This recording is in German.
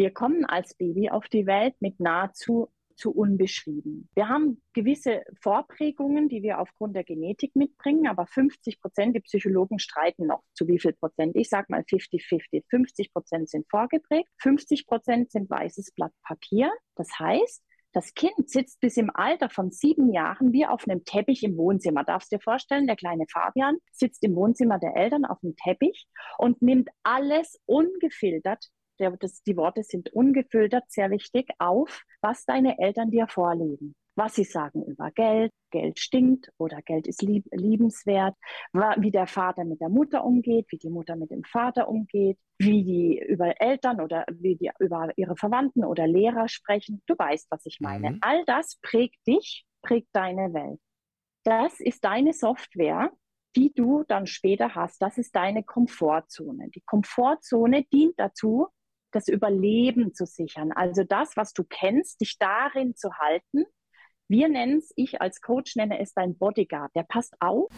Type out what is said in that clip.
Wir kommen als Baby auf die Welt mit nahezu zu unbeschrieben. Wir haben gewisse Vorprägungen, die wir aufgrund der Genetik mitbringen, aber 50 Prozent, die Psychologen streiten noch zu wie viel Prozent. Ich sage mal 50-50. 50 Prozent sind vorgeprägt, 50 Prozent sind weißes Blatt Papier. Das heißt, das Kind sitzt bis im Alter von sieben Jahren wie auf einem Teppich im Wohnzimmer. Darfst du dir vorstellen, der kleine Fabian sitzt im Wohnzimmer der Eltern auf dem Teppich und nimmt alles ungefiltert der, das, die Worte sind ungefiltert, sehr wichtig, auf, was deine Eltern dir vorlegen. Was sie sagen über Geld, Geld stinkt oder Geld ist lieb, liebenswert, wie der Vater mit der Mutter umgeht, wie die Mutter mit dem Vater umgeht, wie die über Eltern oder wie die über ihre Verwandten oder Lehrer sprechen. Du weißt, was ich meine. Mhm. All das prägt dich, prägt deine Welt. Das ist deine Software, die du dann später hast. Das ist deine Komfortzone. Die Komfortzone dient dazu, das Überleben zu sichern. Also das, was du kennst, dich darin zu halten. Wir nennen es, ich als Coach nenne es dein Bodyguard. Der passt auf